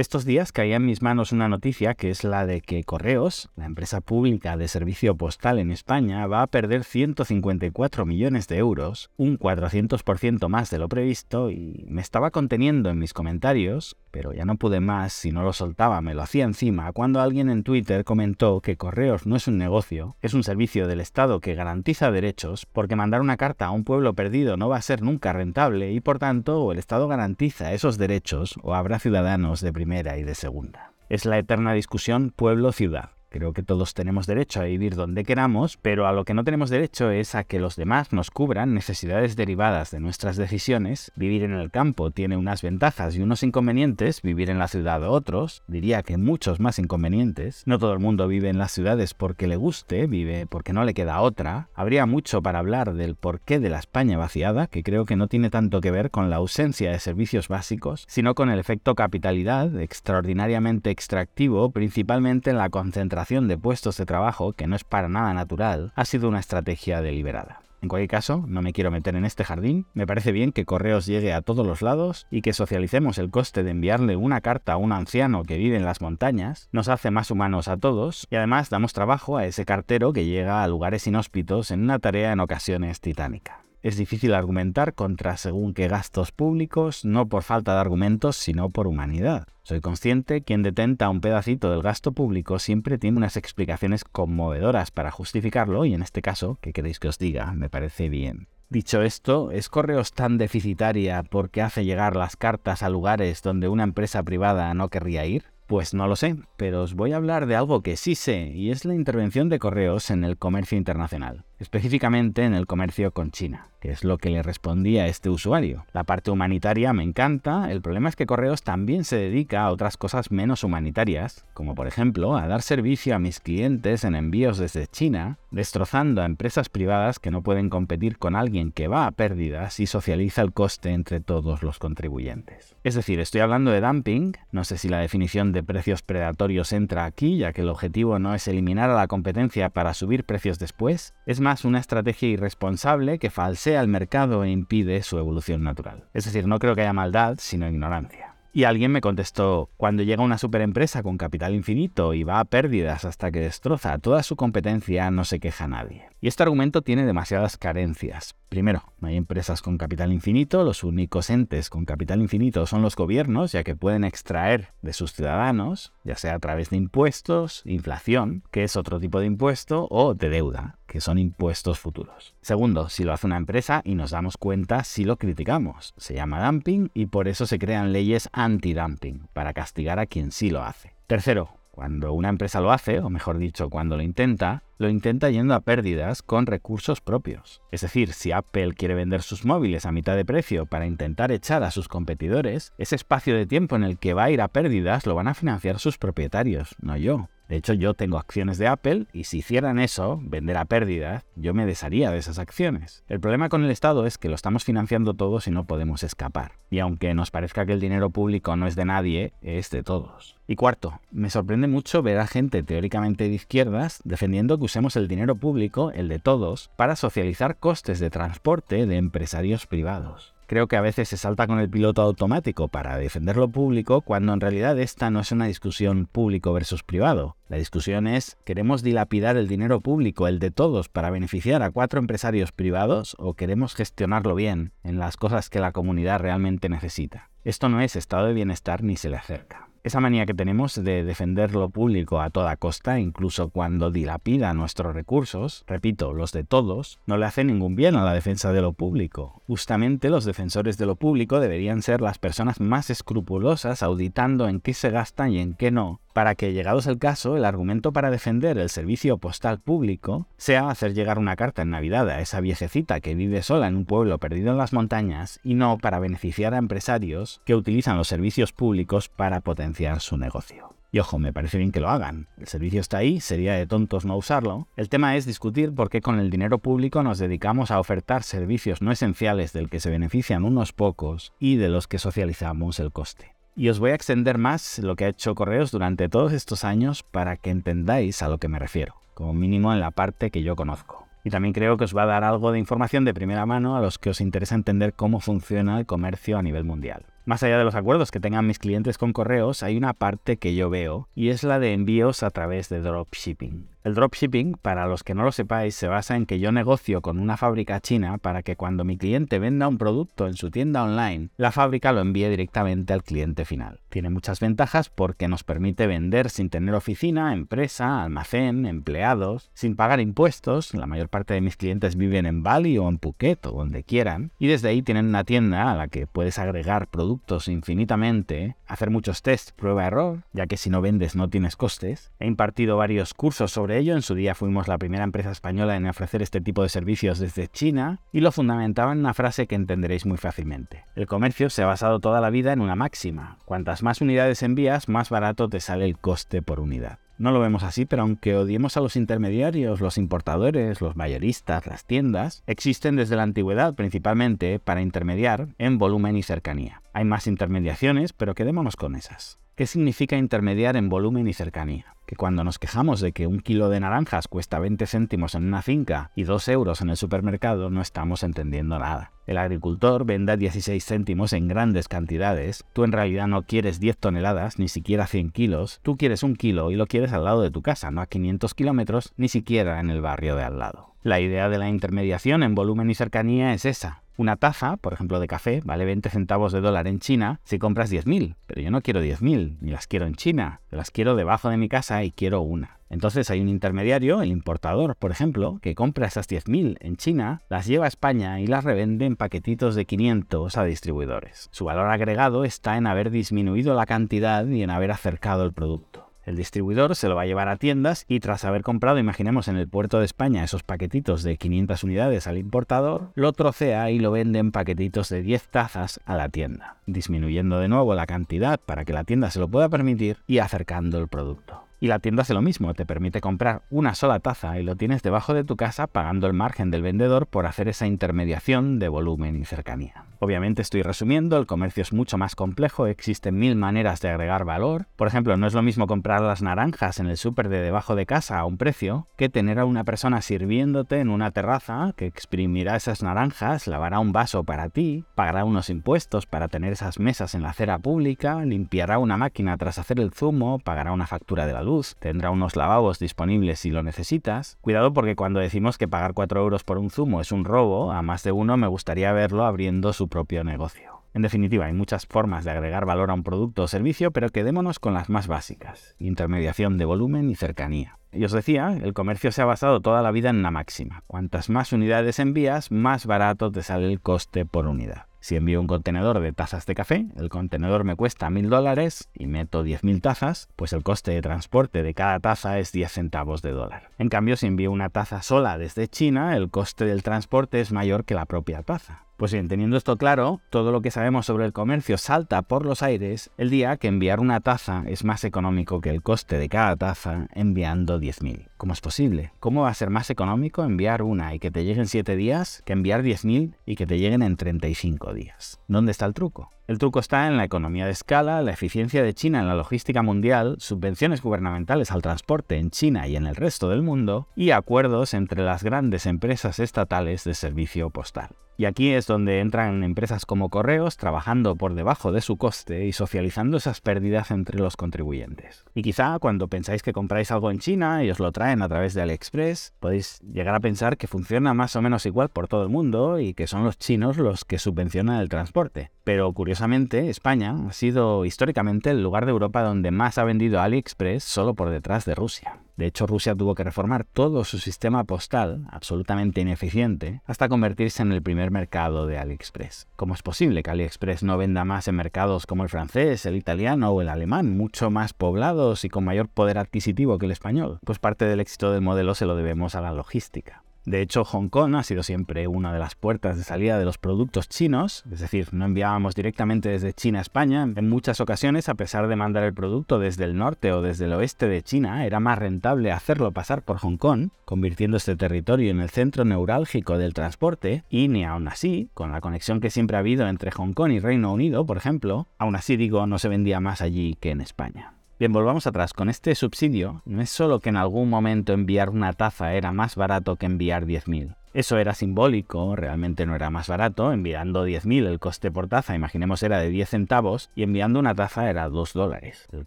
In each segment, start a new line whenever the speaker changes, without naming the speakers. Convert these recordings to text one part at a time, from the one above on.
Estos días caía en mis manos una noticia que es la de que Correos, la empresa pública de servicio postal en España, va a perder 154 millones de euros, un 400% más de lo previsto, y me estaba conteniendo en mis comentarios, pero ya no pude más, si no lo soltaba me lo hacía encima, cuando alguien en Twitter comentó que Correos no es un negocio, es un servicio del Estado que garantiza derechos, porque mandar una carta a un pueblo perdido no va a ser nunca rentable y por tanto o el Estado garantiza esos derechos o habrá ciudadanos de primera y de segunda. Es la eterna discusión pueblo-ciudad. Creo que todos tenemos derecho a vivir donde queramos, pero a lo que no tenemos derecho es a que los demás nos cubran necesidades derivadas de nuestras decisiones. Vivir en el campo tiene unas ventajas y unos inconvenientes, vivir en la ciudad otros, diría que muchos más inconvenientes. No todo el mundo vive en las ciudades porque le guste, vive porque no le queda otra. Habría mucho para hablar del porqué de la España vaciada, que creo que no tiene tanto que ver con la ausencia de servicios básicos, sino con el efecto capitalidad, extraordinariamente extractivo, principalmente en la concentración de puestos de trabajo, que no es para nada natural, ha sido una estrategia deliberada. En cualquier caso, no me quiero meter en este jardín, me parece bien que Correos llegue a todos los lados y que socialicemos el coste de enviarle una carta a un anciano que vive en las montañas, nos hace más humanos a todos y además damos trabajo a ese cartero que llega a lugares inhóspitos en una tarea en ocasiones titánica. Es difícil argumentar contra según qué gastos públicos, no por falta de argumentos, sino por humanidad. Soy consciente, quien detenta un pedacito del gasto público siempre tiene unas explicaciones conmovedoras para justificarlo y en este caso, ¿qué queréis que os diga? Me parece bien. Dicho esto, ¿es Correos tan deficitaria porque hace llegar las cartas a lugares donde una empresa privada no querría ir? Pues no lo sé, pero os voy a hablar de algo que sí sé, y es la intervención de Correos en el comercio internacional específicamente en el comercio con China, que es lo que le respondía a este usuario. La parte humanitaria me encanta, el problema es que Correos también se dedica a otras cosas menos humanitarias, como por ejemplo a dar servicio a mis clientes en envíos desde China, destrozando a empresas privadas que no pueden competir con alguien que va a pérdidas y socializa el coste entre todos los contribuyentes. Es decir, estoy hablando de dumping, no sé si la definición de precios predatorios entra aquí, ya que el objetivo no es eliminar a la competencia para subir precios después, es más una estrategia irresponsable que falsea el mercado e impide su evolución natural. Es decir, no creo que haya maldad, sino ignorancia. Y alguien me contestó, cuando llega una superempresa con capital infinito y va a pérdidas hasta que destroza toda su competencia, no se queja nadie. Y este argumento tiene demasiadas carencias. Primero, no hay empresas con capital infinito, los únicos entes con capital infinito son los gobiernos, ya que pueden extraer de sus ciudadanos, ya sea a través de impuestos, inflación, que es otro tipo de impuesto, o de deuda, que son impuestos futuros. Segundo, si lo hace una empresa y nos damos cuenta si lo criticamos. Se llama dumping y por eso se crean leyes anti-dumping, para castigar a quien sí lo hace. Tercero, cuando una empresa lo hace, o mejor dicho, cuando lo intenta, lo intenta yendo a pérdidas con recursos propios. Es decir, si Apple quiere vender sus móviles a mitad de precio para intentar echar a sus competidores, ese espacio de tiempo en el que va a ir a pérdidas lo van a financiar sus propietarios, no yo. De hecho, yo tengo acciones de Apple y si hicieran eso, vender a pérdidas, yo me desharía de esas acciones. El problema con el Estado es que lo estamos financiando todos y no podemos escapar. Y aunque nos parezca que el dinero público no es de nadie, es de todos. Y cuarto, me sorprende mucho ver a gente teóricamente de izquierdas defendiendo que usemos el dinero público, el de todos, para socializar costes de transporte de empresarios privados creo que a veces se salta con el piloto automático para defender lo público cuando en realidad esta no es una discusión público versus privado. La discusión es, ¿queremos dilapidar el dinero público, el de todos, para beneficiar a cuatro empresarios privados o queremos gestionarlo bien en las cosas que la comunidad realmente necesita? Esto no es estado de bienestar ni se le acerca. Esa manía que tenemos de defender lo público a toda costa, incluso cuando dilapida nuestros recursos, repito, los de todos, no le hace ningún bien a la defensa de lo público. Justamente los defensores de lo público deberían ser las personas más escrupulosas auditando en qué se gastan y en qué no, para que, llegados el caso, el argumento para defender el servicio postal público sea hacer llegar una carta en Navidad a esa viejecita que vive sola en un pueblo perdido en las montañas y no para beneficiar a empresarios que utilizan los servicios públicos para potenciar su negocio. Y ojo, me parece bien que lo hagan. El servicio está ahí, sería de tontos no usarlo. El tema es discutir por qué con el dinero público nos dedicamos a ofertar servicios no esenciales del que se benefician unos pocos y de los que socializamos el coste. Y os voy a extender más lo que ha hecho Correos durante todos estos años para que entendáis a lo que me refiero, como mínimo en la parte que yo conozco. Y también creo que os va a dar algo de información de primera mano a los que os interesa entender cómo funciona el comercio a nivel mundial. Más allá de los acuerdos que tengan mis clientes con correos, hay una parte que yo veo y es la de envíos a través de dropshipping. El dropshipping, para los que no lo sepáis, se basa en que yo negocio con una fábrica china para que cuando mi cliente venda un producto en su tienda online, la fábrica lo envíe directamente al cliente final. Tiene muchas ventajas porque nos permite vender sin tener oficina, empresa, almacén, empleados, sin pagar impuestos. La mayor parte de mis clientes viven en Bali o en Phuket o donde quieran. Y desde ahí tienen una tienda a la que puedes agregar productos infinitamente, hacer muchos tests prueba-error, ya que si no vendes no tienes costes. He impartido varios cursos sobre ello. En su día fuimos la primera empresa española en ofrecer este tipo de servicios desde China y lo fundamentaba en una frase que entenderéis muy fácilmente. El comercio se ha basado toda la vida en una máxima. Cuantas más unidades envías, más barato te sale el coste por unidad. No lo vemos así, pero aunque odiemos a los intermediarios, los importadores, los mayoristas, las tiendas, existen desde la antigüedad principalmente para intermediar en volumen y cercanía. Hay más intermediaciones, pero quedémonos con esas. ¿Qué significa intermediar en volumen y cercanía? Que cuando nos quejamos de que un kilo de naranjas cuesta 20 céntimos en una finca y 2 euros en el supermercado, no estamos entendiendo nada. El agricultor vende 16 céntimos en grandes cantidades, tú en realidad no quieres 10 toneladas, ni siquiera 100 kilos, tú quieres un kilo y lo quieres al lado de tu casa, no a 500 kilómetros, ni siquiera en el barrio de al lado. La idea de la intermediación en volumen y cercanía es esa, una taza, por ejemplo, de café, vale 20 centavos de dólar en China si compras 10.000, pero yo no quiero 10.000, ni las quiero en China, las quiero debajo de mi casa y quiero una. Entonces hay un intermediario, el importador, por ejemplo, que compra esas 10.000 en China, las lleva a España y las revende en paquetitos de 500 a distribuidores. Su valor agregado está en haber disminuido la cantidad y en haber acercado el producto. El distribuidor se lo va a llevar a tiendas y tras haber comprado, imaginemos en el puerto de España, esos paquetitos de 500 unidades al importador, lo trocea y lo vende en paquetitos de 10 tazas a la tienda, disminuyendo de nuevo la cantidad para que la tienda se lo pueda permitir y acercando el producto. Y la tienda hace lo mismo, te permite comprar una sola taza y lo tienes debajo de tu casa pagando el margen del vendedor por hacer esa intermediación de volumen y cercanía. Obviamente estoy resumiendo, el comercio es mucho más complejo, existen mil maneras de agregar valor. Por ejemplo, no es lo mismo comprar las naranjas en el súper de debajo de casa a un precio que tener a una persona sirviéndote en una terraza que exprimirá esas naranjas, lavará un vaso para ti, pagará unos impuestos para tener esas mesas en la acera pública, limpiará una máquina tras hacer el zumo, pagará una factura de la luz tendrá unos lavabos disponibles si lo necesitas. Cuidado porque cuando decimos que pagar 4 euros por un zumo es un robo, a más de uno me gustaría verlo abriendo su propio negocio. En definitiva, hay muchas formas de agregar valor a un producto o servicio, pero quedémonos con las más básicas, intermediación de volumen y cercanía. Y os decía, el comercio se ha basado toda la vida en una máxima. Cuantas más unidades envías, más barato te sale el coste por unidad. Si envío un contenedor de tazas de café, el contenedor me cuesta mil dólares y meto 10.000 tazas, pues el coste de transporte de cada taza es 10 centavos de dólar. En cambio, si envío una taza sola desde China, el coste del transporte es mayor que la propia taza. Pues bien, teniendo esto claro, todo lo que sabemos sobre el comercio salta por los aires el día que enviar una taza es más económico que el coste de cada taza enviando 10.000. ¿Cómo es posible? ¿Cómo va a ser más económico enviar una y que te lleguen 7 días que enviar 10.000 y que te lleguen en 35 días? ¿Dónde está el truco? El truco está en la economía de escala, la eficiencia de China en la logística mundial, subvenciones gubernamentales al transporte en China y en el resto del mundo, y acuerdos entre las grandes empresas estatales de servicio postal. Y aquí es donde entran empresas como Correos trabajando por debajo de su coste y socializando esas pérdidas entre los contribuyentes. Y quizá cuando pensáis que compráis algo en China y os lo traen a través de AliExpress, podéis llegar a pensar que funciona más o menos igual por todo el mundo y que son los chinos los que subvencionan el transporte. Pero curiosamente, España ha sido históricamente el lugar de Europa donde más ha vendido AliExpress solo por detrás de Rusia. De hecho, Rusia tuvo que reformar todo su sistema postal, absolutamente ineficiente, hasta convertirse en el primer mercado de AliExpress. ¿Cómo es posible que AliExpress no venda más en mercados como el francés, el italiano o el alemán, mucho más poblados y con mayor poder adquisitivo que el español? Pues parte del éxito del modelo se lo debemos a la logística. De hecho, Hong Kong ha sido siempre una de las puertas de salida de los productos chinos, es decir, no enviábamos directamente desde China a España. En muchas ocasiones, a pesar de mandar el producto desde el norte o desde el oeste de China, era más rentable hacerlo pasar por Hong Kong, convirtiendo este territorio en el centro neurálgico del transporte, y ni aún así, con la conexión que siempre ha habido entre Hong Kong y Reino Unido, por ejemplo, aún así digo, no se vendía más allí que en España. Bien, volvamos atrás. Con este subsidio, no es solo que en algún momento enviar una taza era más barato que enviar 10.000. Eso era simbólico, realmente no era más barato, enviando 10.000 el coste por taza, imaginemos era de 10 centavos, y enviando una taza era 2 dólares. El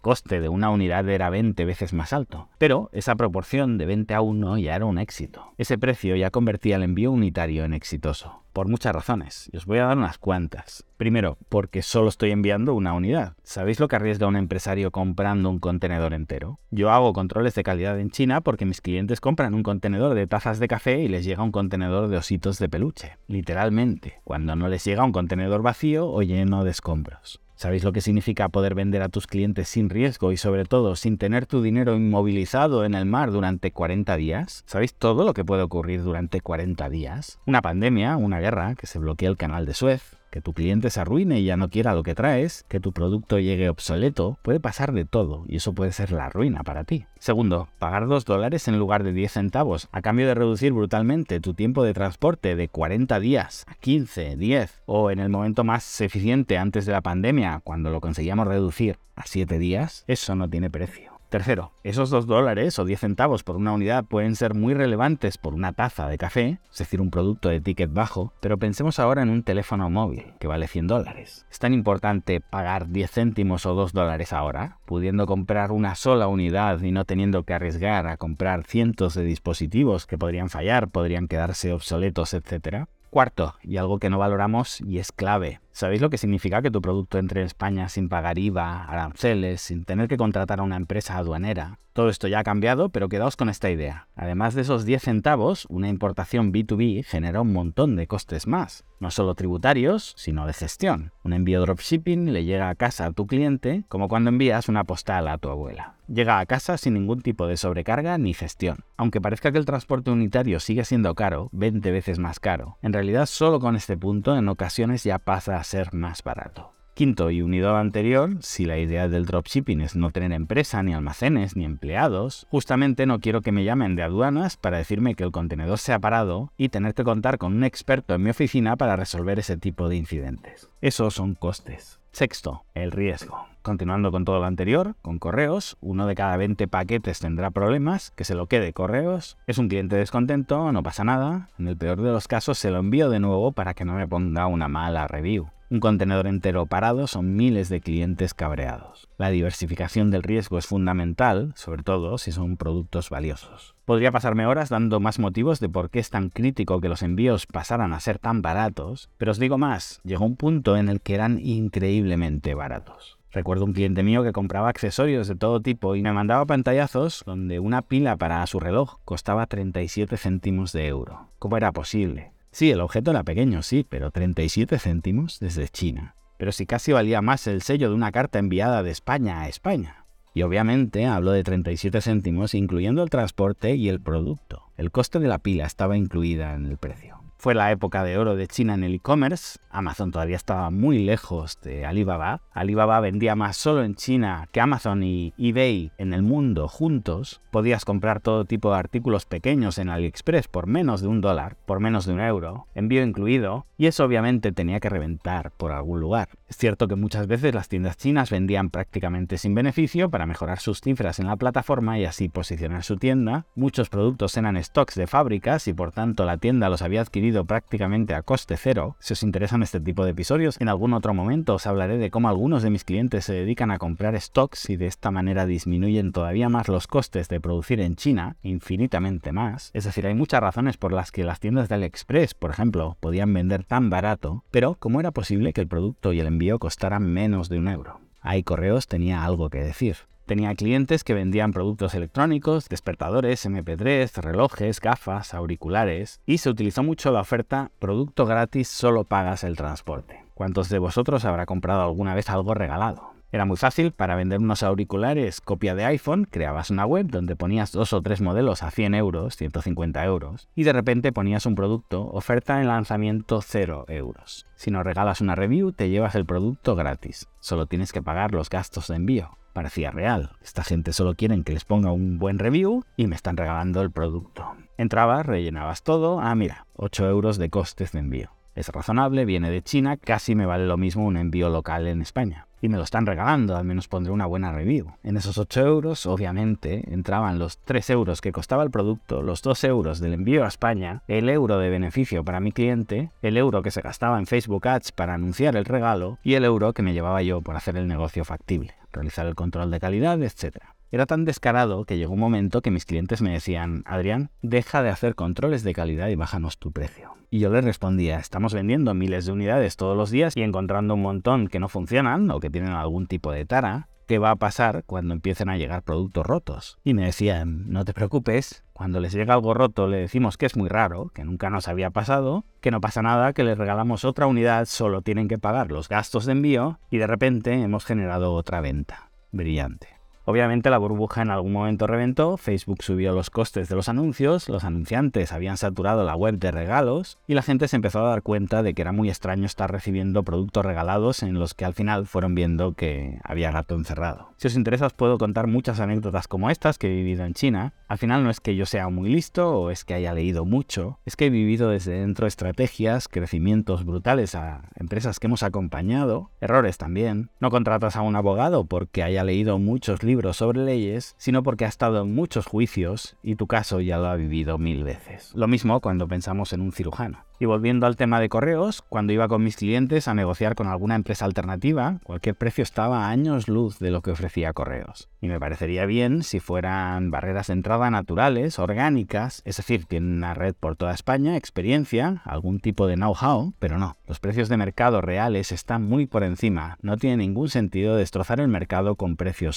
coste de una unidad era 20 veces más alto, pero esa proporción de 20 a 1 ya era un éxito. Ese precio ya convertía el envío unitario en exitoso por muchas razones, y os voy a dar unas cuantas. Primero, porque solo estoy enviando una unidad. ¿Sabéis lo que arriesga un empresario comprando un contenedor entero? Yo hago controles de calidad en China porque mis clientes compran un contenedor de tazas de café y les llega un contenedor de ositos de peluche. Literalmente, cuando no les llega un contenedor vacío o lleno de escombros. ¿Sabéis lo que significa poder vender a tus clientes sin riesgo y sobre todo sin tener tu dinero inmovilizado en el mar durante 40 días? ¿Sabéis todo lo que puede ocurrir durante 40 días? Una pandemia, una guerra, que se bloquea el canal de Suez, que tu cliente se arruine y ya no quiera lo que traes, que tu producto llegue obsoleto, puede pasar de todo y eso puede ser la ruina para ti. Segundo, pagar 2 dólares en lugar de 10 centavos a cambio de reducir brutalmente tu tiempo de transporte de 40 días a 15, 10 o en el momento más eficiente antes de la pandemia, cuando lo conseguíamos reducir a 7 días, eso no tiene precio. Tercero, esos 2 dólares o 10 centavos por una unidad pueden ser muy relevantes por una taza de café, es decir, un producto de ticket bajo, pero pensemos ahora en un teléfono móvil que vale 100 dólares. ¿Es tan importante pagar 10 céntimos o 2 dólares ahora, pudiendo comprar una sola unidad y no teniendo que arriesgar a comprar cientos de dispositivos que podrían fallar, podrían quedarse obsoletos, etcétera? Cuarto, y algo que no valoramos y es clave, ¿Sabéis lo que significa que tu producto entre en España sin pagar IVA, aranceles, sin tener que contratar a una empresa aduanera? Todo esto ya ha cambiado, pero quedaos con esta idea. Además de esos 10 centavos, una importación B2B genera un montón de costes más, no solo tributarios, sino de gestión. Un envío dropshipping le llega a casa a tu cliente como cuando envías una postal a tu abuela. Llega a casa sin ningún tipo de sobrecarga ni gestión. Aunque parezca que el transporte unitario sigue siendo caro, 20 veces más caro, en realidad solo con este punto en ocasiones ya pasa a ser más barato. Quinto, y unido al anterior, si la idea del dropshipping es no tener empresa, ni almacenes, ni empleados, justamente no quiero que me llamen de aduanas para decirme que el contenedor se ha parado y tener que contar con un experto en mi oficina para resolver ese tipo de incidentes. Esos son costes. Sexto, el riesgo. Continuando con todo lo anterior, con correos, uno de cada 20 paquetes tendrá problemas, que se lo quede correos, es un cliente descontento, no pasa nada, en el peor de los casos se lo envío de nuevo para que no me ponga una mala review. Un contenedor entero parado son miles de clientes cabreados. La diversificación del riesgo es fundamental, sobre todo si son productos valiosos. Podría pasarme horas dando más motivos de por qué es tan crítico que los envíos pasaran a ser tan baratos, pero os digo más, llegó un punto en el que eran increíblemente baratos. Recuerdo un cliente mío que compraba accesorios de todo tipo y me mandaba pantallazos donde una pila para su reloj costaba 37 céntimos de euro. ¿Cómo era posible? Sí, el objeto era pequeño, sí, pero 37 céntimos desde China. Pero si casi valía más el sello de una carta enviada de España a España. Y obviamente hablo de 37 céntimos incluyendo el transporte y el producto. El coste de la pila estaba incluida en el precio. Fue la época de oro de China en el e-commerce. Amazon todavía estaba muy lejos de Alibaba. Alibaba vendía más solo en China que Amazon y eBay en el mundo juntos. Podías comprar todo tipo de artículos pequeños en AliExpress por menos de un dólar, por menos de un euro, envío incluido, y eso obviamente tenía que reventar por algún lugar. Es cierto que muchas veces las tiendas chinas vendían prácticamente sin beneficio para mejorar sus cifras en la plataforma y así posicionar su tienda. Muchos productos eran stocks de fábricas y por tanto la tienda los había adquirido prácticamente a coste cero. Si os interesan este tipo de episodios, en algún otro momento os hablaré de cómo algunos de mis clientes se dedican a comprar stocks y de esta manera disminuyen todavía más los costes de producir en China, infinitamente más. Es decir, hay muchas razones por las que las tiendas de AliExpress, por ejemplo, podían vender tan barato, pero ¿cómo era posible que el producto y el envío costaran menos de un euro? Ahí Correos tenía algo que decir. Tenía clientes que vendían productos electrónicos, despertadores, MP3, relojes, gafas, auriculares y se utilizó mucho la oferta producto gratis solo pagas el transporte. ¿Cuántos de vosotros habrá comprado alguna vez algo regalado? Era muy fácil, para vender unos auriculares copia de iPhone, creabas una web donde ponías dos o tres modelos a 100 euros, 150 euros, y de repente ponías un producto, oferta en lanzamiento 0 euros. Si no regalas una review, te llevas el producto gratis, solo tienes que pagar los gastos de envío parecía real. Esta gente solo quieren que les ponga un buen review y me están regalando el producto. Entrabas, rellenabas todo, ah mira, 8 euros de costes de envío. Es razonable, viene de China, casi me vale lo mismo un envío local en España. Y me lo están regalando, al menos pondré una buena review. En esos 8 euros, obviamente, entraban los 3 euros que costaba el producto, los 2 euros del envío a España, el euro de beneficio para mi cliente, el euro que se gastaba en Facebook Ads para anunciar el regalo y el euro que me llevaba yo por hacer el negocio factible, realizar el control de calidad, etc. Era tan descarado que llegó un momento que mis clientes me decían, Adrián, deja de hacer controles de calidad y bájanos tu precio. Y yo les respondía, estamos vendiendo miles de unidades todos los días y encontrando un montón que no funcionan o que tienen algún tipo de tara. ¿Qué va a pasar cuando empiecen a llegar productos rotos? Y me decían, no te preocupes, cuando les llega algo roto le decimos que es muy raro, que nunca nos había pasado, que no pasa nada, que les regalamos otra unidad, solo tienen que pagar los gastos de envío y de repente hemos generado otra venta. Brillante. Obviamente la burbuja en algún momento reventó, Facebook subió los costes de los anuncios, los anunciantes habían saturado la web de regalos y la gente se empezó a dar cuenta de que era muy extraño estar recibiendo productos regalados en los que al final fueron viendo que había gato encerrado. Si os interesa os puedo contar muchas anécdotas como estas que he vivido en China. Al final no es que yo sea muy listo o es que haya leído mucho, es que he vivido desde dentro estrategias, crecimientos brutales a empresas que hemos acompañado, errores también. No contratas a un abogado porque haya leído muchos libros sobre leyes, sino porque ha estado en muchos juicios y tu caso ya lo ha vivido mil veces. Lo mismo cuando pensamos en un cirujano. Y volviendo al tema de correos, cuando iba con mis clientes a negociar con alguna empresa alternativa, cualquier precio estaba a años luz de lo que ofrecía correos. Y me parecería bien si fueran barreras de entrada naturales, orgánicas, es decir, tienen una red por toda España, experiencia, algún tipo de know-how, pero no. Los precios de mercado reales están muy por encima. No tiene ningún sentido destrozar el mercado con precios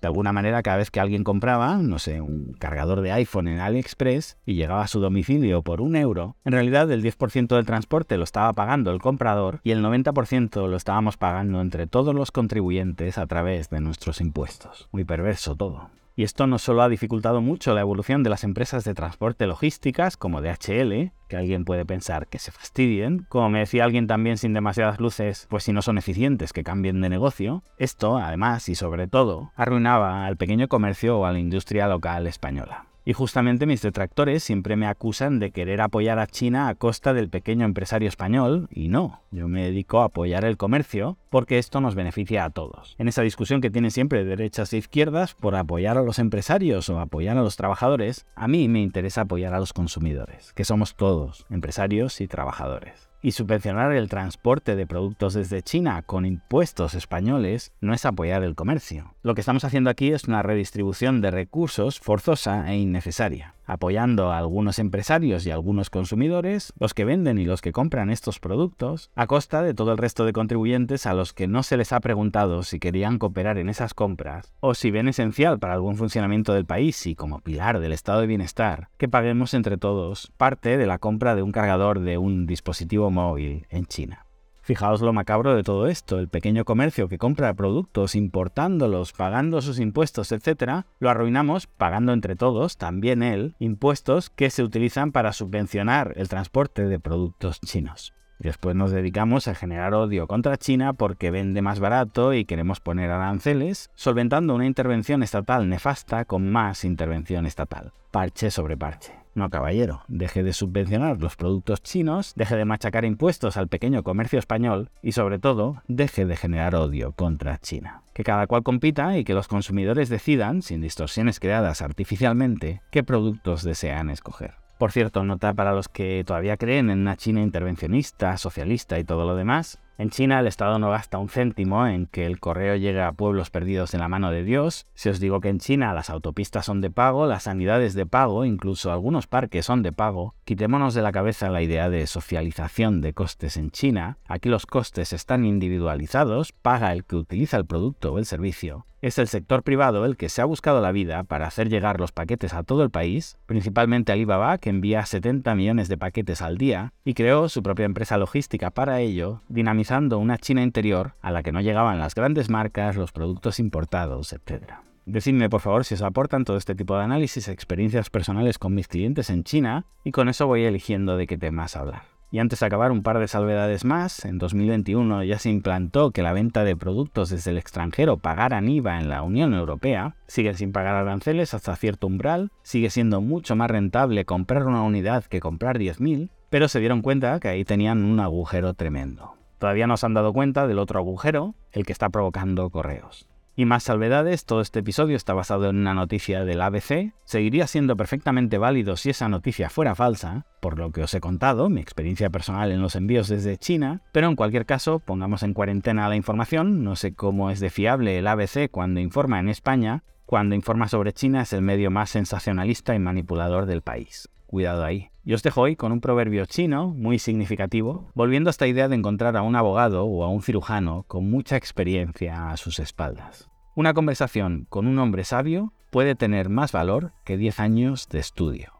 De alguna manera, cada vez que alguien compraba, no sé, un cargador de iPhone en AliExpress y llegaba a su domicilio por un euro, en realidad el 10% del transporte lo estaba pagando el comprador y el 90% lo estábamos pagando entre todos los contribuyentes a través de nuestros impuestos. Muy perverso todo. Y esto no solo ha dificultado mucho la evolución de las empresas de transporte logísticas como DHL, que alguien puede pensar que se fastidien, como me decía alguien también sin demasiadas luces, pues si no son eficientes que cambien de negocio, esto, además y sobre todo, arruinaba al pequeño comercio o a la industria local española. Y justamente mis detractores siempre me acusan de querer apoyar a China a costa del pequeño empresario español, y no, yo me dedico a apoyar el comercio porque esto nos beneficia a todos. En esa discusión que tienen siempre derechas e izquierdas por apoyar a los empresarios o apoyar a los trabajadores, a mí me interesa apoyar a los consumidores, que somos todos, empresarios y trabajadores y subvencionar el transporte de productos desde China con impuestos españoles no es apoyar el comercio. Lo que estamos haciendo aquí es una redistribución de recursos forzosa e innecesaria apoyando a algunos empresarios y a algunos consumidores, los que venden y los que compran estos productos, a costa de todo el resto de contribuyentes a los que no se les ha preguntado si querían cooperar en esas compras, o si ven esencial para algún funcionamiento del país y como pilar del estado de bienestar, que paguemos entre todos parte de la compra de un cargador de un dispositivo móvil en China. Fijaos lo macabro de todo esto, el pequeño comercio que compra productos importándolos, pagando sus impuestos, etc., lo arruinamos pagando entre todos, también él, impuestos que se utilizan para subvencionar el transporte de productos chinos. Después nos dedicamos a generar odio contra China porque vende más barato y queremos poner aranceles, solventando una intervención estatal nefasta con más intervención estatal. Parche sobre parche. No, caballero, deje de subvencionar los productos chinos, deje de machacar impuestos al pequeño comercio español y sobre todo, deje de generar odio contra China. Que cada cual compita y que los consumidores decidan, sin distorsiones creadas artificialmente, qué productos desean escoger. Por cierto, nota para los que todavía creen en una China intervencionista, socialista y todo lo demás, en China el Estado no gasta un céntimo en que el correo llegue a pueblos perdidos en la mano de Dios. Si os digo que en China las autopistas son de pago, las sanidades de pago, incluso algunos parques son de pago, quitémonos de la cabeza la idea de socialización de costes en China. Aquí los costes están individualizados, paga el que utiliza el producto o el servicio. Es el sector privado el que se ha buscado la vida para hacer llegar los paquetes a todo el país, principalmente Alibaba, que envía 70 millones de paquetes al día, y creó su propia empresa logística para ello, dinamizando una China interior a la que no llegaban las grandes marcas, los productos importados, etc. Decidme por favor si os aportan todo este tipo de análisis, experiencias personales con mis clientes en China y con eso voy eligiendo de qué temas hablar. Y antes de acabar, un par de salvedades más. En 2021 ya se implantó que la venta de productos desde el extranjero pagaran IVA en la Unión Europea. Sigue sin pagar aranceles hasta cierto umbral. Sigue siendo mucho más rentable comprar una unidad que comprar 10.000. Pero se dieron cuenta que ahí tenían un agujero tremendo. Todavía no se han dado cuenta del otro agujero, el que está provocando correos. Y más salvedades, todo este episodio está basado en una noticia del ABC, seguiría siendo perfectamente válido si esa noticia fuera falsa, por lo que os he contado, mi experiencia personal en los envíos desde China, pero en cualquier caso, pongamos en cuarentena la información, no sé cómo es de fiable el ABC cuando informa en España, cuando informa sobre China es el medio más sensacionalista y manipulador del país. Cuidado ahí. Y os dejo hoy con un proverbio chino muy significativo, volviendo a esta idea de encontrar a un abogado o a un cirujano con mucha experiencia a sus espaldas. Una conversación con un hombre sabio puede tener más valor que 10 años de estudio.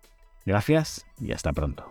Gracias y hasta pronto.